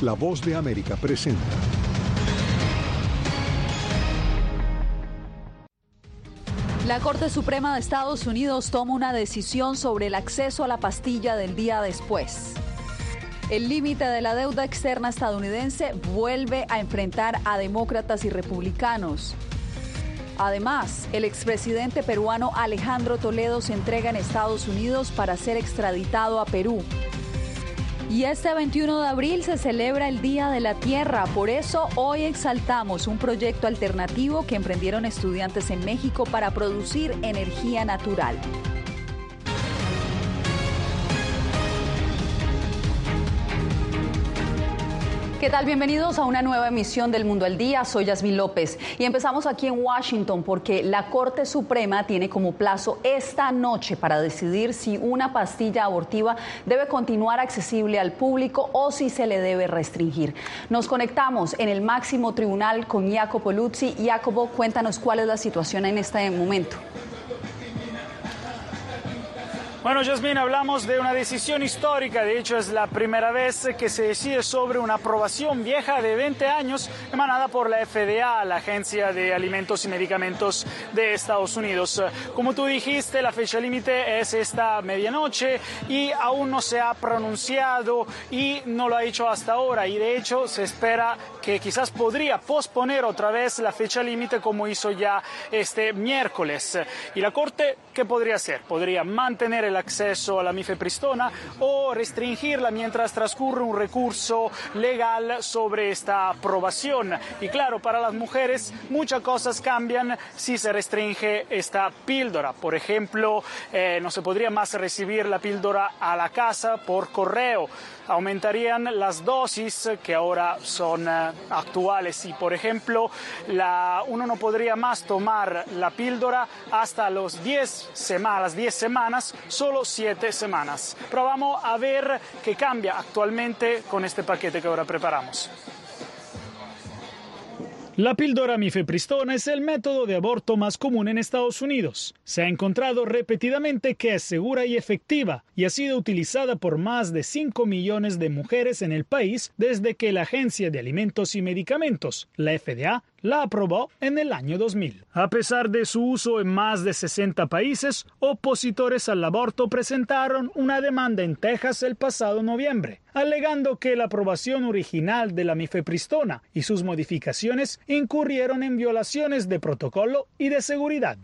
La voz de América presenta. La Corte Suprema de Estados Unidos toma una decisión sobre el acceso a la pastilla del día después. El límite de la deuda externa estadounidense vuelve a enfrentar a demócratas y republicanos. Además, el expresidente peruano Alejandro Toledo se entrega en Estados Unidos para ser extraditado a Perú. Y este 21 de abril se celebra el Día de la Tierra, por eso hoy exaltamos un proyecto alternativo que emprendieron estudiantes en México para producir energía natural. ¿Qué tal? Bienvenidos a una nueva emisión del Mundo al Día. Soy Yasmín López y empezamos aquí en Washington porque la Corte Suprema tiene como plazo esta noche para decidir si una pastilla abortiva debe continuar accesible al público o si se le debe restringir. Nos conectamos en el máximo tribunal con Jacopo Luzzi. Jacopo, cuéntanos cuál es la situación en este momento. Bueno, Jasmine, hablamos de una decisión histórica. De hecho, es la primera vez que se decide sobre una aprobación vieja de 20 años emanada por la FDA, la Agencia de Alimentos y Medicamentos de Estados Unidos. Como tú dijiste, la fecha límite es esta medianoche y aún no se ha pronunciado y no lo ha hecho hasta ahora. Y de hecho, se espera que quizás podría posponer otra vez la fecha límite como hizo ya este miércoles. Y la Corte, ¿qué podría hacer? Podría mantener el acceso a la mifepristona o restringirla mientras transcurre un recurso legal sobre esta aprobación. Y claro, para las mujeres muchas cosas cambian si se restringe esta píldora. Por ejemplo, eh, no se podría más recibir la píldora a la casa por correo aumentarían las dosis que ahora son eh, actuales y por ejemplo la, uno no podría más tomar la píldora hasta los 10 semanas, 10 semanas, solo 7 semanas. Pero vamos a ver qué cambia actualmente con este paquete que ahora preparamos. La píldora mifepristona es el método de aborto más común en Estados Unidos. Se ha encontrado repetidamente que es segura y efectiva y ha sido utilizada por más de 5 millones de mujeres en el país desde que la Agencia de Alimentos y Medicamentos, la FDA, la aprobó en el año 2000. A pesar de su uso en más de 60 países, opositores al aborto presentaron una demanda en Texas el pasado noviembre, alegando que la aprobación original de la mifepristona y sus modificaciones incurrieron en violaciones de protocolo y de seguridad.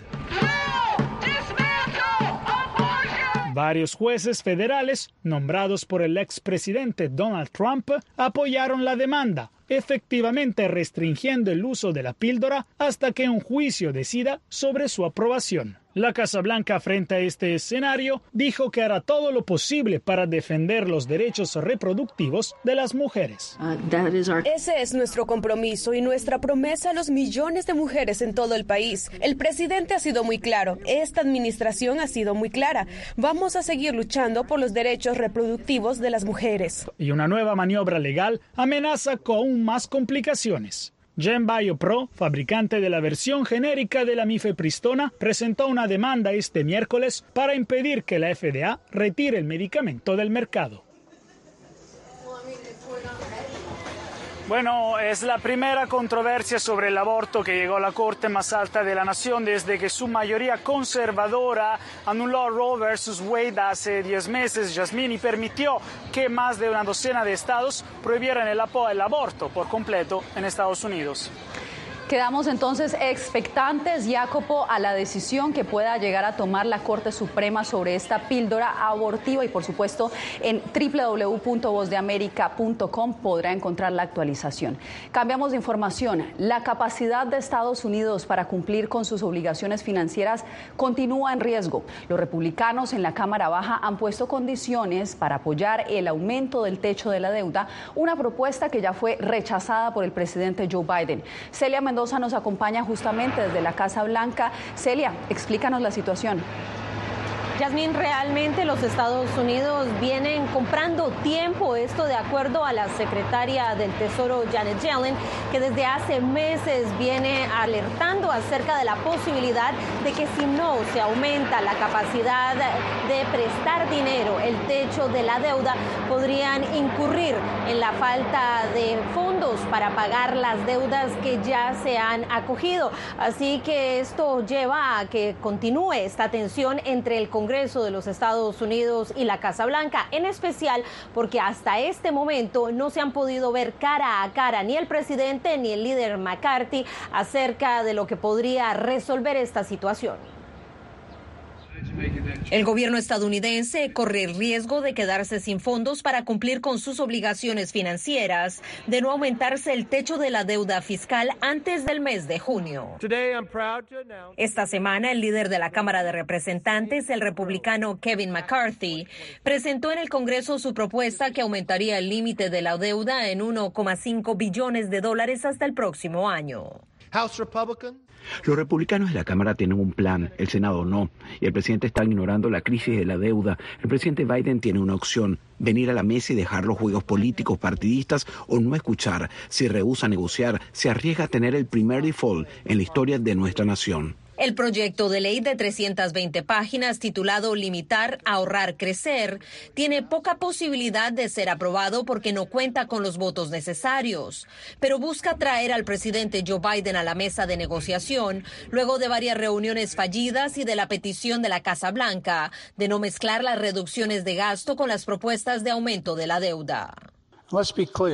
Varios jueces federales, nombrados por el expresidente Donald Trump, apoyaron la demanda, efectivamente restringiendo el uso de la píldora hasta que un juicio decida sobre su aprobación. La Casa Blanca, frente a este escenario, dijo que hará todo lo posible para defender los derechos reproductivos de las mujeres. Uh, Ese es nuestro compromiso y nuestra promesa a los millones de mujeres en todo el país. El presidente ha sido muy claro, esta administración ha sido muy clara. Vamos a seguir luchando por los derechos reproductivos de las mujeres. Y una nueva maniobra legal amenaza con más complicaciones. Gen Pro, fabricante de la versión genérica de la mifepristona, presentó una demanda este miércoles para impedir que la FDA retire el medicamento del mercado. Bueno, es la primera controversia sobre el aborto que llegó a la Corte más alta de la nación desde que su mayoría conservadora anuló Roe versus Wade hace 10 meses. Jasmine permitió que más de una docena de estados prohibieran el, el aborto por completo en Estados Unidos. Quedamos entonces expectantes, Jacopo, a la decisión que pueda llegar a tomar la Corte Suprema sobre esta píldora abortiva y, por supuesto, en www.vozdeamerica.com podrá encontrar la actualización. Cambiamos de información. La capacidad de Estados Unidos para cumplir con sus obligaciones financieras continúa en riesgo. Los republicanos en la Cámara Baja han puesto condiciones para apoyar el aumento del techo de la deuda, una propuesta que ya fue rechazada por el presidente Joe Biden. Celia Mendoza nos acompaña justamente desde la Casa Blanca. Celia, explícanos la situación. Yasmín, realmente los Estados Unidos vienen comprando tiempo, esto de acuerdo a la secretaria del Tesoro Janet Yellen, que desde hace meses viene alertando acerca de la posibilidad de que si no se aumenta la capacidad de prestar dinero, el techo de la deuda, podrían incurrir en la falta de fondos para pagar las deudas que ya se han acogido. Así que esto lleva a que continúe esta tensión entre el Congreso de los Estados Unidos y la Casa Blanca, en especial porque hasta este momento no se han podido ver cara a cara ni el presidente ni el líder McCarthy acerca de lo que podría resolver esta situación. El gobierno estadounidense corre el riesgo de quedarse sin fondos para cumplir con sus obligaciones financieras, de no aumentarse el techo de la deuda fiscal antes del mes de junio. Esta semana, el líder de la Cámara de Representantes, el republicano Kevin McCarthy, presentó en el Congreso su propuesta que aumentaría el límite de la deuda en 1,5 billones de dólares hasta el próximo año. Los republicanos de la Cámara tienen un plan, el Senado no, y el presidente está ignorando la crisis de la deuda. El presidente Biden tiene una opción, venir a la mesa y dejar los juegos políticos partidistas o no escuchar. Si rehúsa negociar, se arriesga a tener el primer default en la historia de nuestra nación. El proyecto de ley de 320 páginas titulado Limitar, Ahorrar, Crecer tiene poca posibilidad de ser aprobado porque no cuenta con los votos necesarios, pero busca traer al presidente Joe Biden a la mesa de negociación luego de varias reuniones fallidas y de la petición de la Casa Blanca de no mezclar las reducciones de gasto con las propuestas de aumento de la deuda.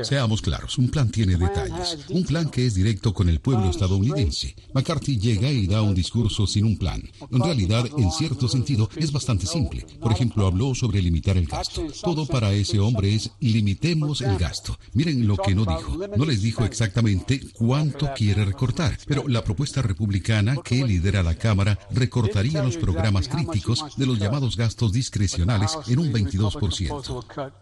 Seamos claros, un plan tiene detalles, un plan que es directo con el pueblo estadounidense. McCarthy llega y da un discurso sin un plan. En realidad, en cierto sentido, es bastante simple. Por ejemplo, habló sobre limitar el gasto. Todo para ese hombre es limitemos el gasto. Miren lo que no dijo. No les dijo exactamente cuánto quiere recortar, pero la propuesta republicana que lidera la Cámara recortaría los programas críticos de los llamados gastos discrecionales en un 22%.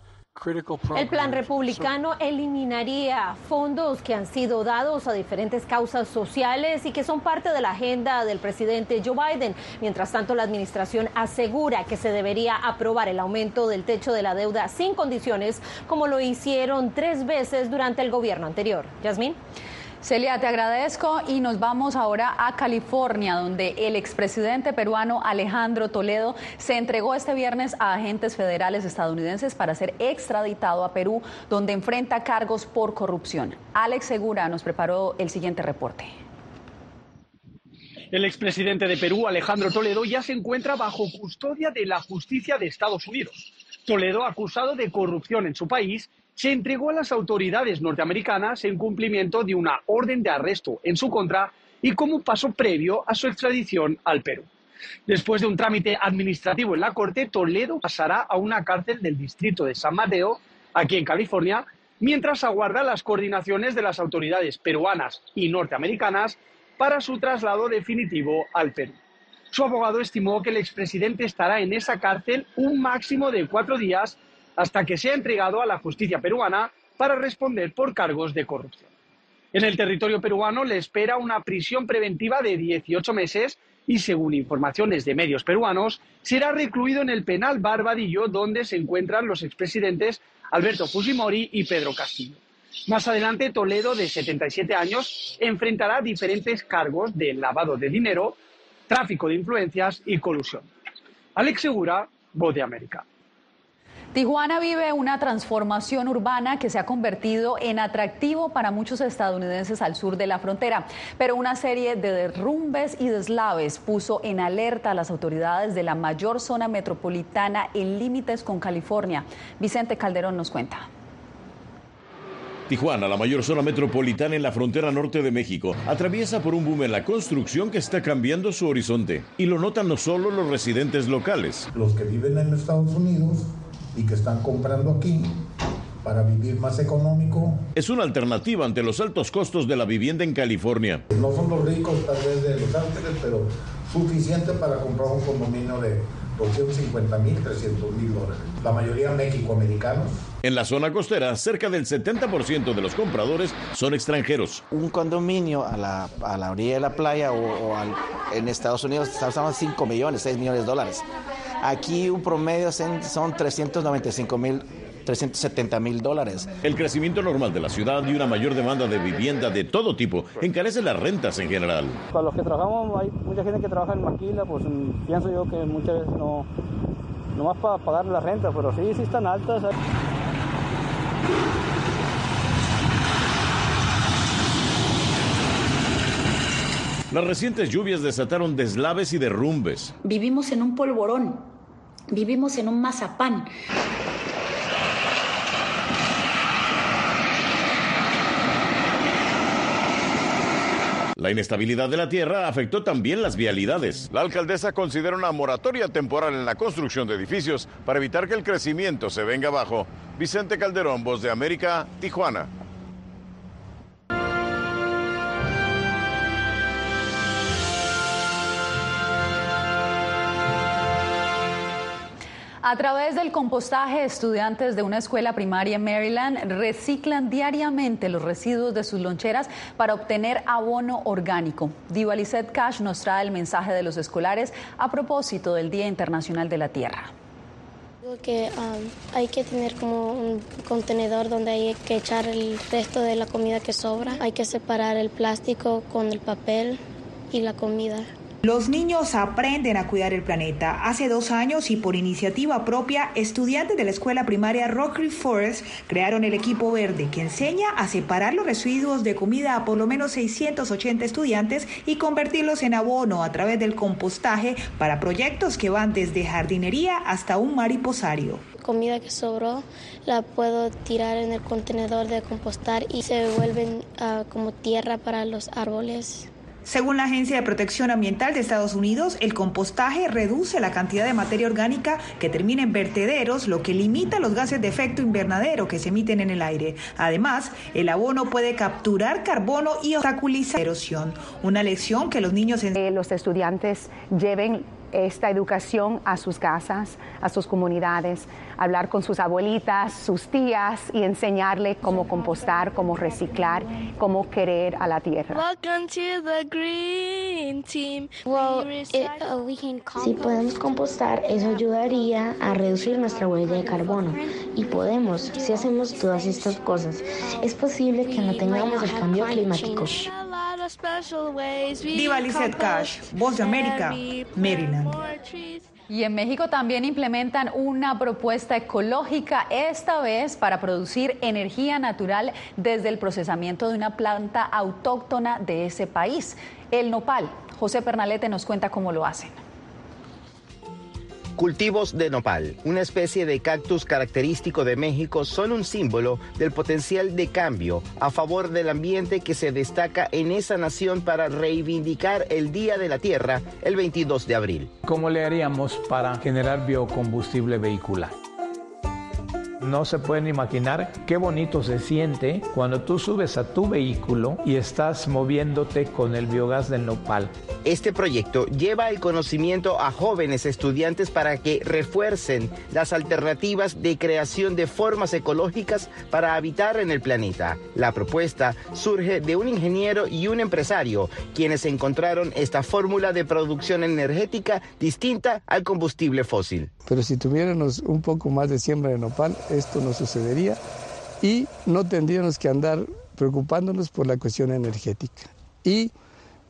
El plan republicano eliminaría fondos que han sido dados a diferentes causas sociales y que son parte de la agenda del presidente Joe Biden. Mientras tanto, la administración asegura que se debería aprobar el aumento del techo de la deuda sin condiciones, como lo hicieron tres veces durante el gobierno anterior. Yasmín. Celia, te agradezco y nos vamos ahora a California, donde el expresidente peruano Alejandro Toledo se entregó este viernes a agentes federales estadounidenses para ser extraditado a Perú, donde enfrenta cargos por corrupción. Alex Segura nos preparó el siguiente reporte. El expresidente de Perú, Alejandro Toledo, ya se encuentra bajo custodia de la justicia de Estados Unidos. Toledo, acusado de corrupción en su país, se entregó a las autoridades norteamericanas en cumplimiento de una orden de arresto en su contra y como paso previo a su extradición al Perú. Después de un trámite administrativo en la Corte, Toledo pasará a una cárcel del distrito de San Mateo, aquí en California, mientras aguarda las coordinaciones de las autoridades peruanas y norteamericanas para su traslado definitivo al Perú. Su abogado estimó que el expresidente estará en esa cárcel un máximo de cuatro días hasta que sea entregado a la justicia peruana para responder por cargos de corrupción. En el territorio peruano le espera una prisión preventiva de 18 meses y, según informaciones de medios peruanos, será recluido en el penal Barbadillo, donde se encuentran los expresidentes Alberto Fujimori y Pedro Castillo. Más adelante, Toledo, de 77 años, enfrentará diferentes cargos de lavado de dinero, tráfico de influencias y colusión. Alex Segura, Voz de América. Tijuana vive una transformación urbana que se ha convertido en atractivo para muchos estadounidenses al sur de la frontera, pero una serie de derrumbes y deslaves puso en alerta a las autoridades de la mayor zona metropolitana en límites con California. Vicente Calderón nos cuenta. Tijuana, la mayor zona metropolitana en la frontera norte de México, atraviesa por un boom en la construcción que está cambiando su horizonte. Y lo notan no solo los residentes locales. Los que viven en Estados Unidos y que están comprando aquí para vivir más económico. Es una alternativa ante los altos costos de la vivienda en California. No son los ricos tal vez de Los Ángeles, pero suficiente para comprar un condominio de 250 mil, 300 mil dólares. La mayoría mexicoamericanos. En la zona costera, cerca del 70% de los compradores son extranjeros. Un condominio a la, a la orilla de la playa o, o al, en Estados Unidos estamos 5 millones, 6 millones de dólares. Aquí un promedio son 395 mil 370 mil dólares. El crecimiento normal de la ciudad y una mayor demanda de vivienda de todo tipo encarece las rentas en general. Para los que trabajamos, hay mucha gente que trabaja en maquila, pues mm, pienso yo que muchas veces no, no más para pagar la renta, pero sí, sí están altas. Las recientes lluvias desataron deslaves y derrumbes. Vivimos en un polvorón, vivimos en un mazapán. La inestabilidad de la tierra afectó también las vialidades. La alcaldesa considera una moratoria temporal en la construcción de edificios para evitar que el crecimiento se venga abajo. Vicente Calderón, Voz de América, Tijuana. A través del compostaje, estudiantes de una escuela primaria en Maryland reciclan diariamente los residuos de sus loncheras para obtener abono orgánico. Diva Cash nos trae el mensaje de los escolares a propósito del Día Internacional de la Tierra. Que um, hay que tener como un contenedor donde hay que echar el resto de la comida que sobra. Hay que separar el plástico con el papel y la comida. Los niños aprenden a cuidar el planeta. Hace dos años y por iniciativa propia, estudiantes de la escuela primaria Rockery Forest crearon el equipo verde que enseña a separar los residuos de comida a por lo menos 680 estudiantes y convertirlos en abono a través del compostaje para proyectos que van desde jardinería hasta un mariposario comida que sobró la puedo tirar en el contenedor de compostar y se vuelven ah, como tierra para los árboles. Según la Agencia de Protección Ambiental de Estados Unidos, el compostaje reduce la cantidad de materia orgánica que termina en vertederos, lo que limita los gases de efecto invernadero que se emiten en el aire. Además, el abono puede capturar carbono y obstaculizar la erosión, una lección que los niños... En... los estudiantes lleven esta educación a sus casas, a sus comunidades, hablar con sus abuelitas, sus tías y enseñarle cómo compostar, cómo reciclar, cómo querer a la tierra. si podemos compostar, eso ayudaría a reducir nuestra huella de carbono. Y podemos, si hacemos todas estas cosas, es posible que no tengamos el cambio climático. Diva Lizette Cash, Voz de América, Maryland. Y en México también implementan una propuesta ecológica, esta vez para producir energía natural desde el procesamiento de una planta autóctona de ese país, el nopal. José Pernalete nos cuenta cómo lo hacen. Cultivos de nopal, una especie de cactus característico de México, son un símbolo del potencial de cambio a favor del ambiente que se destaca en esa nación para reivindicar el Día de la Tierra el 22 de abril. ¿Cómo le haríamos para generar biocombustible vehicular? No se pueden imaginar qué bonito se siente cuando tú subes a tu vehículo y estás moviéndote con el biogás del nopal. Este proyecto lleva el conocimiento a jóvenes estudiantes para que refuercen las alternativas de creación de formas ecológicas para habitar en el planeta. La propuesta surge de un ingeniero y un empresario, quienes encontraron esta fórmula de producción energética distinta al combustible fósil. Pero si tuviéramos un poco más de siembra de nopal, esto no sucedería y no tendríamos que andar preocupándonos por la cuestión energética y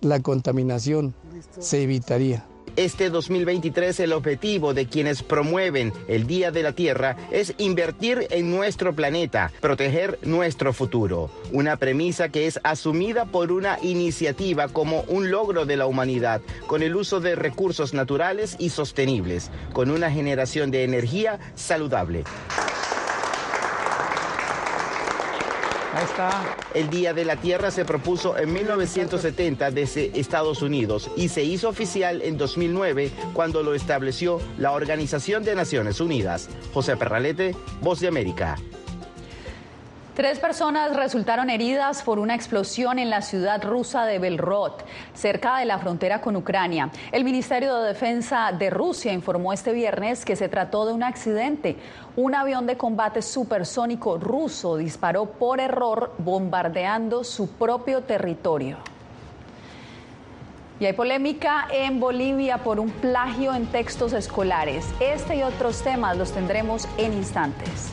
la contaminación se evitaría. Este 2023 el objetivo de quienes promueven el Día de la Tierra es invertir en nuestro planeta, proteger nuestro futuro. Una premisa que es asumida por una iniciativa como un logro de la humanidad, con el uso de recursos naturales y sostenibles, con una generación de energía saludable. El Día de la Tierra se propuso en 1970 desde Estados Unidos y se hizo oficial en 2009 cuando lo estableció la Organización de Naciones Unidas. José Perralete, Voz de América. Tres personas resultaron heridas por una explosión en la ciudad rusa de Belrod, cerca de la frontera con Ucrania. El Ministerio de Defensa de Rusia informó este viernes que se trató de un accidente. Un avión de combate supersónico ruso disparó por error bombardeando su propio territorio. Y hay polémica en Bolivia por un plagio en textos escolares. Este y otros temas los tendremos en instantes.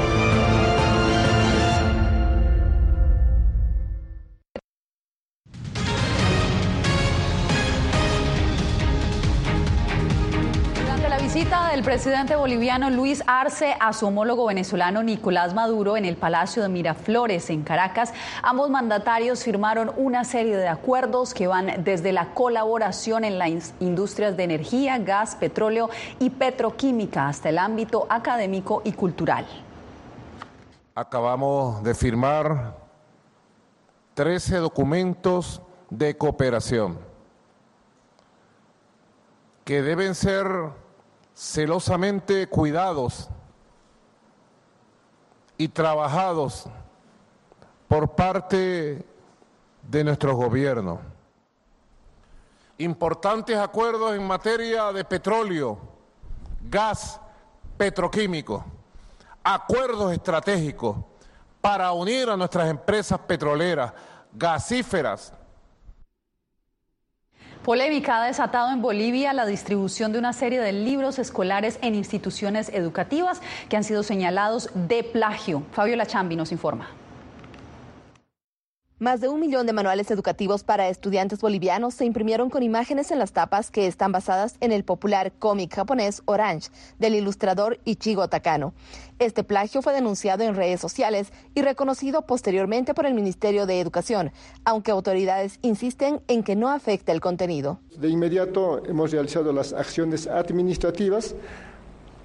Visita del presidente boliviano Luis Arce a su homólogo venezolano Nicolás Maduro en el Palacio de Miraflores en Caracas, ambos mandatarios firmaron una serie de acuerdos que van desde la colaboración en las industrias de energía, gas, petróleo y petroquímica hasta el ámbito académico y cultural. Acabamos de firmar 13 documentos de cooperación que deben ser celosamente cuidados y trabajados por parte de nuestro gobierno. Importantes acuerdos en materia de petróleo, gas, petroquímico, acuerdos estratégicos para unir a nuestras empresas petroleras, gasíferas, Polémica ha desatado en Bolivia la distribución de una serie de libros escolares en instituciones educativas que han sido señalados de plagio. Fabio Lachambi nos informa. Más de un millón de manuales educativos para estudiantes bolivianos se imprimieron con imágenes en las tapas que están basadas en el popular cómic japonés Orange del ilustrador Ichigo Takano. Este plagio fue denunciado en redes sociales y reconocido posteriormente por el Ministerio de Educación, aunque autoridades insisten en que no afecta el contenido. De inmediato hemos realizado las acciones administrativas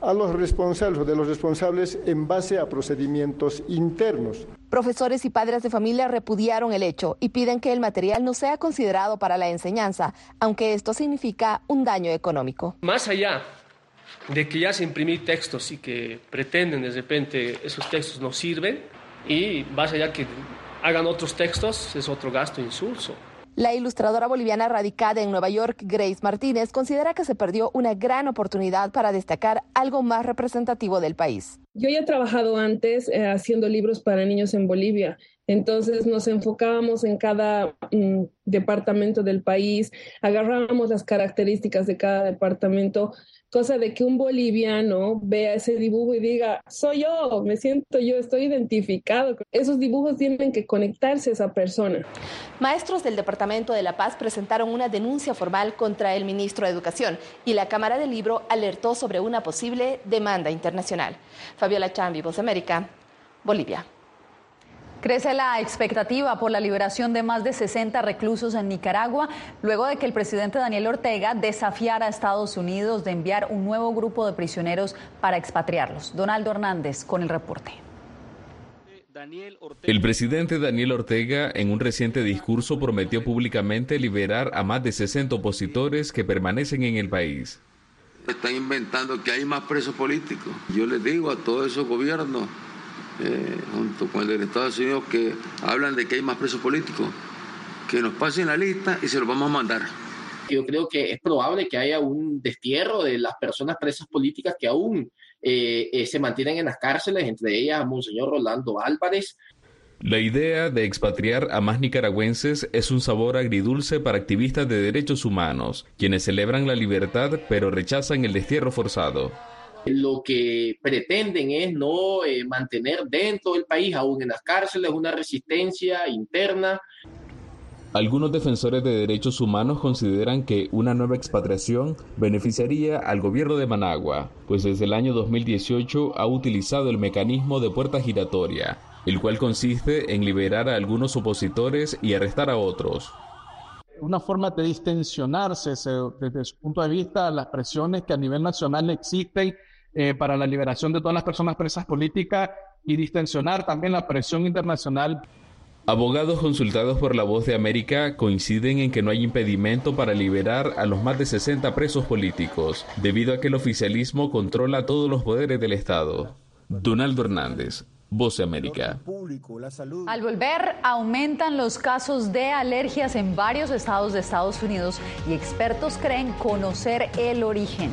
a los responsables de los responsables en base a procedimientos internos. Profesores y padres de familia repudiaron el hecho y piden que el material no sea considerado para la enseñanza, aunque esto significa un daño económico. Más allá de que ya se imprimir textos y que pretenden de repente esos textos no sirven y más allá que hagan otros textos es otro gasto insulso. La ilustradora boliviana radicada en Nueva York, Grace Martínez, considera que se perdió una gran oportunidad para destacar algo más representativo del país. Yo ya he trabajado antes eh, haciendo libros para niños en Bolivia, entonces nos enfocábamos en cada mm, departamento del país, agarrábamos las características de cada departamento cosa de que un boliviano vea ese dibujo y diga, soy yo, me siento yo, estoy identificado. Esos dibujos tienen que conectarse a esa persona. Maestros del Departamento de La Paz presentaron una denuncia formal contra el ministro de Educación y la Cámara del Libro alertó sobre una posible demanda internacional. Fabiola Chambi, Voz América, Bolivia. Crece la expectativa por la liberación de más de 60 reclusos en Nicaragua, luego de que el presidente Daniel Ortega desafiara a Estados Unidos de enviar un nuevo grupo de prisioneros para expatriarlos. Donaldo Hernández con el reporte. El presidente Daniel Ortega en un reciente discurso prometió públicamente liberar a más de 60 opositores que permanecen en el país. Están inventando que hay más presos políticos. Yo les digo a todos esos gobiernos eh, junto con el de Estados Unidos, que hablan de que hay más presos políticos, que nos pasen la lista y se los vamos a mandar. Yo creo que es probable que haya un destierro de las personas presas políticas que aún eh, eh, se mantienen en las cárceles, entre ellas Monseñor Rolando Álvarez. La idea de expatriar a más nicaragüenses es un sabor agridulce para activistas de derechos humanos, quienes celebran la libertad pero rechazan el destierro forzado lo que pretenden es no eh, mantener dentro del país, aún en las cárceles, una resistencia interna. Algunos defensores de derechos humanos consideran que una nueva expatriación beneficiaría al gobierno de Managua, pues desde el año 2018 ha utilizado el mecanismo de puerta giratoria, el cual consiste en liberar a algunos opositores y arrestar a otros. Una forma de distensionarse desde su punto de vista las presiones que a nivel nacional existen eh, para la liberación de todas las personas presas políticas y distensionar también la presión internacional. Abogados consultados por La Voz de América coinciden en que no hay impedimento para liberar a los más de 60 presos políticos, debido a que el oficialismo controla todos los poderes del Estado. Donaldo Hernández, Voz de América. Al volver, aumentan los casos de alergias en varios estados de Estados Unidos y expertos creen conocer el origen.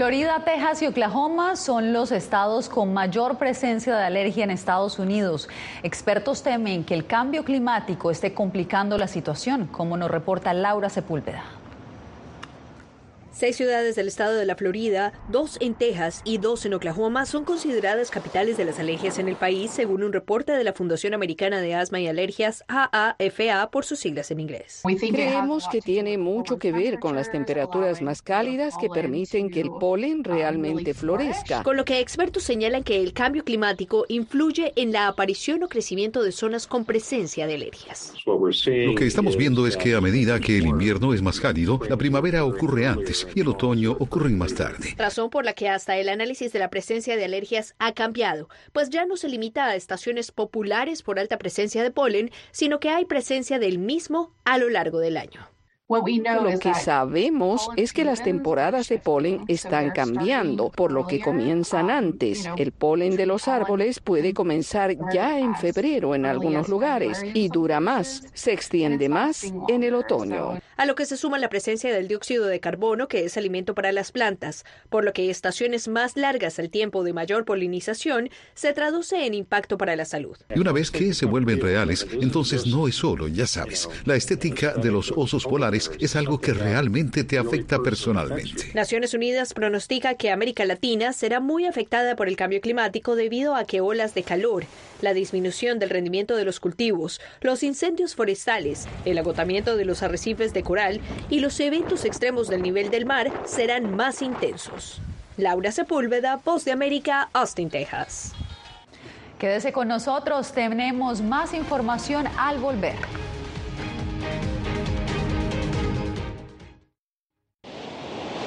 Florida, Texas y Oklahoma son los estados con mayor presencia de alergia en Estados Unidos. Expertos temen que el cambio climático esté complicando la situación, como nos reporta Laura Sepúlveda. Seis ciudades del estado de la Florida, dos en Texas y dos en Oklahoma son consideradas capitales de las alergias en el país, según un reporte de la Fundación Americana de Asma y Alergias, AAFA, por sus siglas en inglés. Creemos que tiene mucho que ver con las temperaturas más cálidas que permiten que el polen realmente florezca. Con lo que expertos señalan que el cambio climático influye en la aparición o crecimiento de zonas con presencia de alergias. Lo que estamos viendo es que a medida que el invierno es más cálido, la primavera ocurre antes antes y el otoño ocurren más tarde. Razón por la que hasta el análisis de la presencia de alergias ha cambiado, pues ya no se limita a estaciones populares por alta presencia de polen, sino que hay presencia del mismo a lo largo del año. Lo que sabemos es que las temporadas de polen están cambiando, por lo que comienzan antes. El polen de los árboles puede comenzar ya en febrero en algunos lugares y dura más, se extiende más en el otoño. A lo que se suma la presencia del dióxido de carbono, que es alimento para las plantas, por lo que estaciones más largas al tiempo de mayor polinización se traduce en impacto para la salud. Y una vez que se vuelven reales, entonces no es solo, ya sabes, la estética de los osos polares es algo que realmente te afecta personalmente. Naciones Unidas pronostica que América Latina será muy afectada por el cambio climático debido a que olas de calor, la disminución del rendimiento de los cultivos, los incendios forestales, el agotamiento de los arrecifes de coral y los eventos extremos del nivel del mar serán más intensos. Laura Sepúlveda, Voz de América, Austin, Texas. Quédese con nosotros, tenemos más información al volver.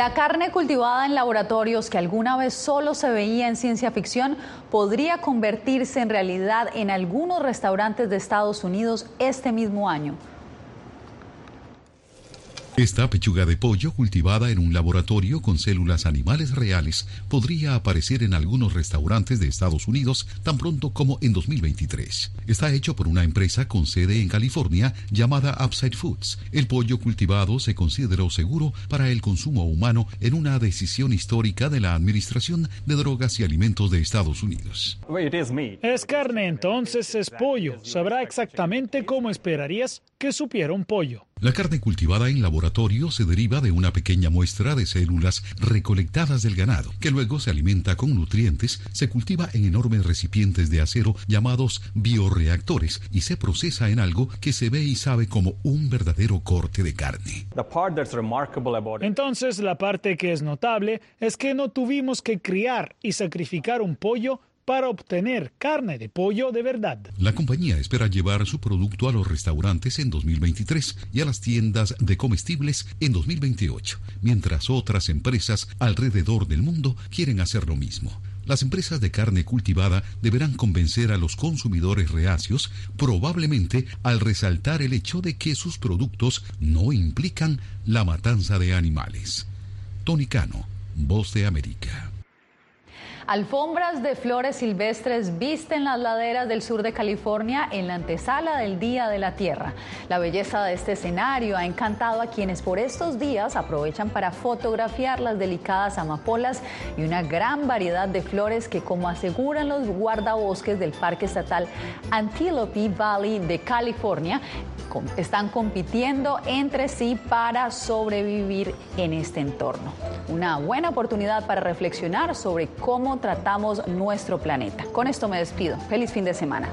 La carne cultivada en laboratorios que alguna vez solo se veía en ciencia ficción podría convertirse en realidad en algunos restaurantes de Estados Unidos este mismo año. Esta pechuga de pollo cultivada en un laboratorio con células animales reales podría aparecer en algunos restaurantes de Estados Unidos tan pronto como en 2023. Está hecho por una empresa con sede en California llamada Upside Foods. El pollo cultivado se consideró seguro para el consumo humano en una decisión histórica de la Administración de Drogas y Alimentos de Estados Unidos. Es carne, entonces es pollo. Sabrá exactamente cómo esperarías que supiera un pollo. La carne cultivada en laboratorio se deriva de una pequeña muestra de células recolectadas del ganado, que luego se alimenta con nutrientes, se cultiva en enormes recipientes de acero llamados bioreactores y se procesa en algo que se ve y sabe como un verdadero corte de carne. Entonces la parte que es notable es que no tuvimos que criar y sacrificar un pollo para obtener carne de pollo de verdad. La compañía espera llevar su producto a los restaurantes en 2023 y a las tiendas de comestibles en 2028, mientras otras empresas alrededor del mundo quieren hacer lo mismo. Las empresas de carne cultivada deberán convencer a los consumidores reacios, probablemente al resaltar el hecho de que sus productos no implican la matanza de animales. Tony Cano, Voz de América. Alfombras de flores silvestres visten las laderas del sur de California en la antesala del Día de la Tierra. La belleza de este escenario ha encantado a quienes por estos días aprovechan para fotografiar las delicadas amapolas y una gran variedad de flores que, como aseguran los guardabosques del Parque Estatal Antelope Valley de California, están compitiendo entre sí para sobrevivir en este entorno. Una buena oportunidad para reflexionar sobre cómo tratamos nuestro planeta. Con esto me despido. Feliz fin de semana.